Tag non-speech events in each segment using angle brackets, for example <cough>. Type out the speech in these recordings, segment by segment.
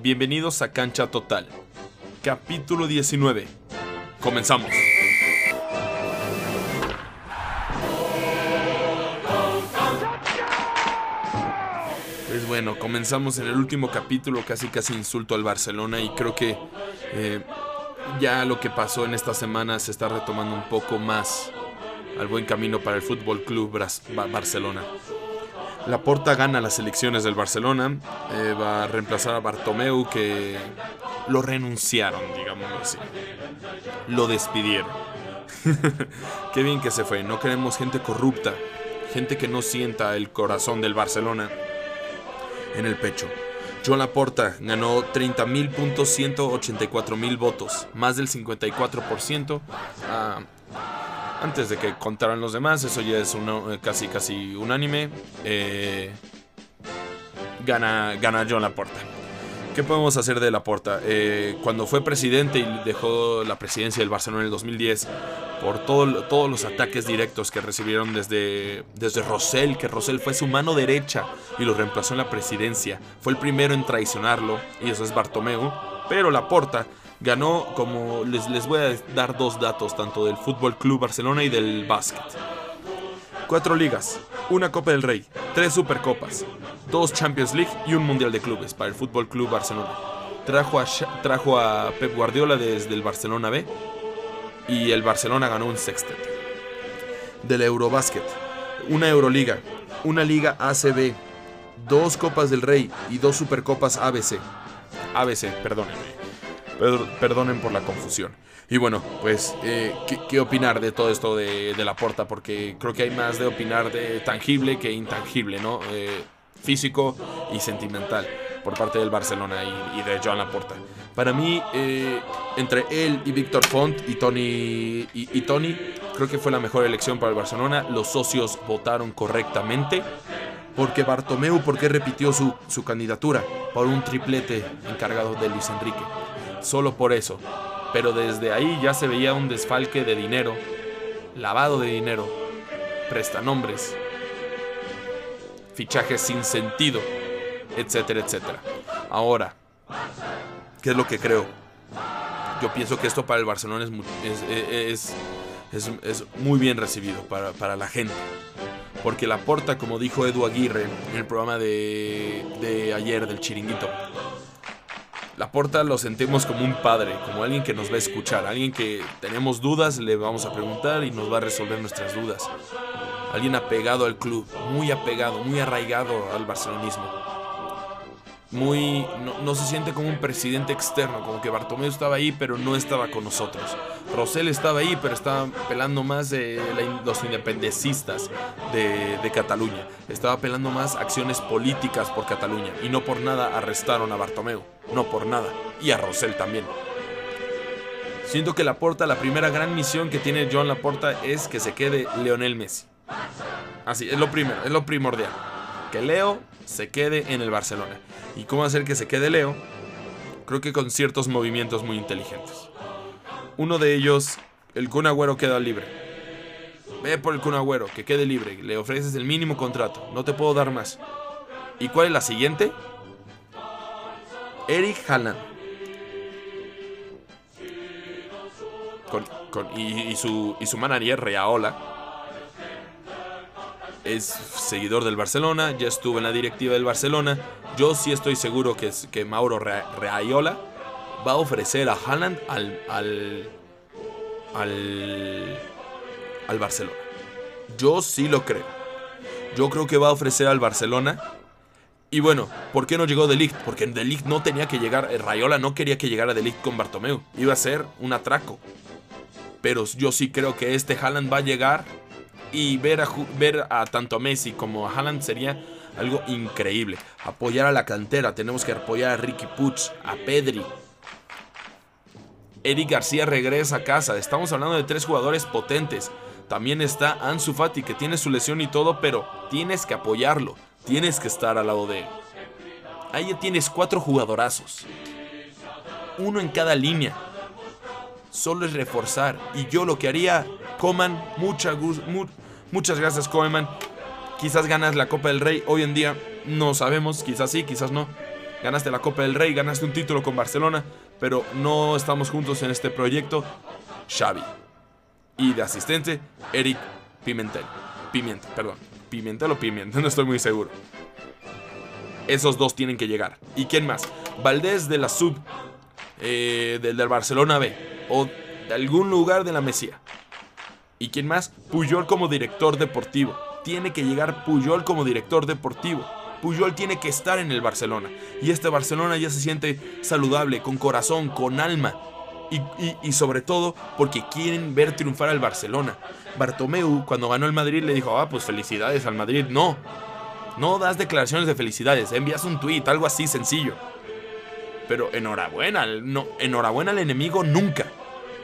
Bienvenidos a Cancha Total. Capítulo 19. Comenzamos. Pues bueno, comenzamos en el último capítulo, casi casi insulto al Barcelona y creo que eh, ya lo que pasó en esta semana se está retomando un poco más al buen camino para el Fútbol Club Barcelona. Laporta gana las elecciones del Barcelona, eh, va a reemplazar a Bartomeu que lo renunciaron, digamos así. Lo despidieron. <laughs> Qué bien que se fue, no queremos gente corrupta, gente que no sienta el corazón del Barcelona en el pecho. Joan Laporta ganó 30.184.000 votos, más del 54%. Antes de que contaran los demás, eso ya es eh, casi casi unánime. Eh, gana, gana John Laporta. ¿Qué podemos hacer de Laporta? Eh, cuando fue presidente y dejó la presidencia del Barcelona en el 2010, por todo, todos los ataques directos que recibieron desde, desde Rosell, que Rosell fue su mano derecha y lo reemplazó en la presidencia. Fue el primero en traicionarlo, y eso es Bartomeu. Pero Laporta ganó, como les, les voy a dar dos datos, tanto del Fútbol Club Barcelona y del básquet. Cuatro ligas, una Copa del Rey, tres Supercopas, dos Champions League y un Mundial de Clubes para el Fútbol Club Barcelona. Trajo a, trajo a Pep Guardiola desde el Barcelona B y el Barcelona ganó un sextet. Del Eurobásquet, una Euroliga, una Liga ACB, dos Copas del Rey y dos Supercopas ABC. ABC, perdónenme perdonen por la confusión. Y bueno, pues, eh, ¿qué, opinar de todo esto de, la porta? Porque creo que hay más de opinar de tangible que intangible, ¿no? Eh, físico y sentimental por parte del Barcelona y, de Joan Laporta. Para mí, eh, entre él y Víctor Font y Tony, y, Tony, creo que fue la mejor elección para el Barcelona. Los socios votaron correctamente. Porque Bartomeu, porque repitió su, su candidatura por un triplete encargado de Luis Enrique solo por eso. Pero desde ahí ya se veía un desfalque de dinero, lavado de dinero, prestanombres, fichajes sin sentido, etcétera, etcétera. Ahora, ¿qué es lo que creo? Yo pienso que esto para el Barcelona es, es, muy bien recibido para, para, la gente. Porque la porta, como dijo Edu Aguirre en el programa de, de ayer del Chiringuito, Laporta lo sentimos como un padre, como alguien que nos va a escuchar, alguien que tenemos dudas, le vamos a preguntar y nos va a resolver nuestras dudas. Alguien apegado al club, muy apegado, muy arraigado al barcelonismo. Muy. No, se siente como un presidente externo, como que Bartomeu estaba ahí, pero no estaba con nosotros. Rosell estaba ahí, pero estaba pelando más de los independencistas de, de Cataluña. Estaba pelando más acciones políticas por Cataluña. Y no por nada arrestaron a Bartomeu no por nada, y a Rosell también. Siento que Laporta, la primera gran misión que tiene John Laporta es que se quede Leonel Messi. Así, es lo primero, es lo primordial. Que Leo se quede en el Barcelona. ¿Y cómo hacer que se quede Leo? Creo que con ciertos movimientos muy inteligentes. Uno de ellos, el Kun Agüero queda libre. Ve por el Kun Agüero, que quede libre. Le ofreces el mínimo contrato. No te puedo dar más. ¿Y cuál es la siguiente? Eric Haaland. y, su, y su manager, Reaola, es seguidor del Barcelona, ya estuvo en la directiva del Barcelona. Yo sí estoy seguro que, que Mauro Reaola va a ofrecer a Haaland al, al, al, al Barcelona. Yo sí lo creo. Yo creo que va a ofrecer al Barcelona y bueno, ¿por qué no llegó De Porque De no tenía que llegar, eh, Rayola no quería que llegara De con Bartomeu. Iba a ser un atraco. Pero yo sí creo que este Haaland va a llegar y ver a, ver a tanto a Messi como a Haaland sería algo increíble. Apoyar a la cantera, tenemos que apoyar a Ricky Puch, a Pedri. Eric García regresa a casa. Estamos hablando de tres jugadores potentes. También está Ansu Fati que tiene su lesión y todo, pero tienes que apoyarlo. Tienes que estar al lado de él. Ahí ya tienes cuatro jugadorazos. Uno en cada línea. Solo es reforzar. Y yo lo que haría, Coman, mucha, muchas gracias Coman. Quizás ganas la Copa del Rey. Hoy en día no sabemos, quizás sí, quizás no. ganaste la Copa del Rey, ganaste un título con Barcelona, pero no estamos juntos en este proyecto. Xavi. Y de asistente, Eric Pimentel. Pimienta, perdón. Pimentel o Pimienta, <laughs> no estoy muy seguro. Esos dos tienen que llegar. ¿Y quién más? Valdés de la sub eh, del, del Barcelona B. O de algún lugar de la Mesía. ¿Y quién más? Puyol como director deportivo. Tiene que llegar Puyol como director deportivo. Puyol tiene que estar en el Barcelona. Y este Barcelona ya se siente saludable, con corazón, con alma. Y, y- sobre todo porque quieren ver triunfar al Barcelona. Bartomeu, cuando ganó el Madrid, le dijo, ah, pues felicidades al Madrid. No, no das declaraciones de felicidades, envías un tweet, algo así sencillo. Pero enhorabuena, no, enhorabuena al enemigo nunca.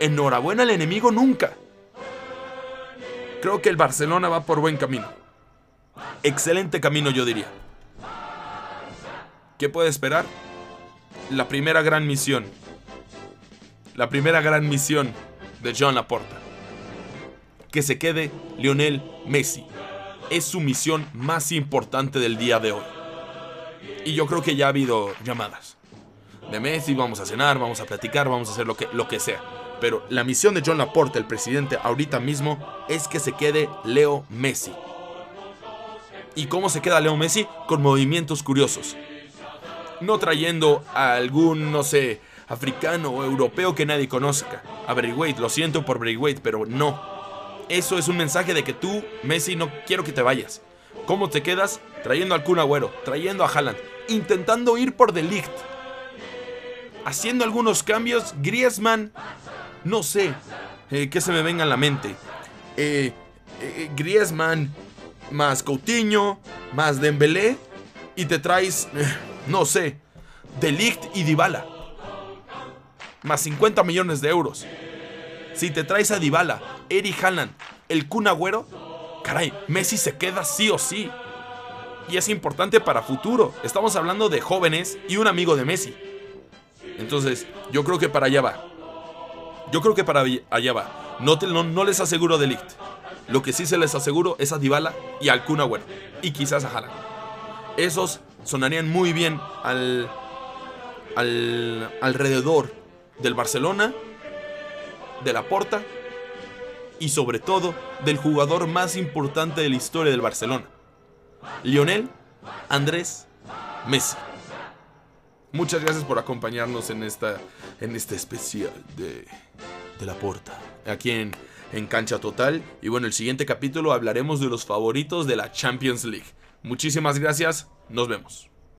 Enhorabuena al enemigo nunca. Creo que el Barcelona va por buen camino. Excelente camino, yo diría. ¿Qué puede esperar? La primera gran misión. La primera gran misión de John Laporta. Que se quede Lionel Messi. Es su misión más importante del día de hoy. Y yo creo que ya ha habido llamadas. De Messi, vamos a cenar, vamos a platicar, vamos a hacer lo que, lo que sea. Pero la misión de John Laporta, el presidente, ahorita mismo, es que se quede Leo Messi. ¿Y cómo se queda Leo Messi? Con movimientos curiosos. No trayendo a algún, no sé, africano o europeo que nadie conozca. A Braithwaite, lo siento por Braithwaite, pero no. Eso es un mensaje de que tú, Messi, no quiero que te vayas. ¿Cómo te quedas? Trayendo al Kun Agüero, trayendo a Haaland, intentando ir por The Ligt. Haciendo algunos cambios, Griezmann, no sé, eh, que se me venga a la mente. Eh, eh, Griezmann, más Coutinho, más Dembélé, y te traes, eh, no sé, De Ligt y Dybala. Más 50 millones de euros. Si te traes a Dybala, Eric Haaland, el Kun Agüero, caray, Messi se queda sí o sí. Y es importante para futuro. Estamos hablando de jóvenes y un amigo de Messi. Entonces, yo creo que para allá va. Yo creo que para allá va. No, no, les aseguro de Ligt. Lo que sí se les aseguro es a Dybala y al Kun Agüero. Y quizás a Haaland. Esos sonarían muy bien al, al alrededor del Barcelona, de la Porta y sobre todo del jugador más importante de la historia del Barcelona. Lionel Andrés Messi. Muchas gracias por acompañarnos en esta en este especial de, de la Porta. Aquí en, en Cancha Total. Y bueno, el siguiente capítulo hablaremos de los favoritos de la Champions League. Muchísimas gracias. Nos vemos.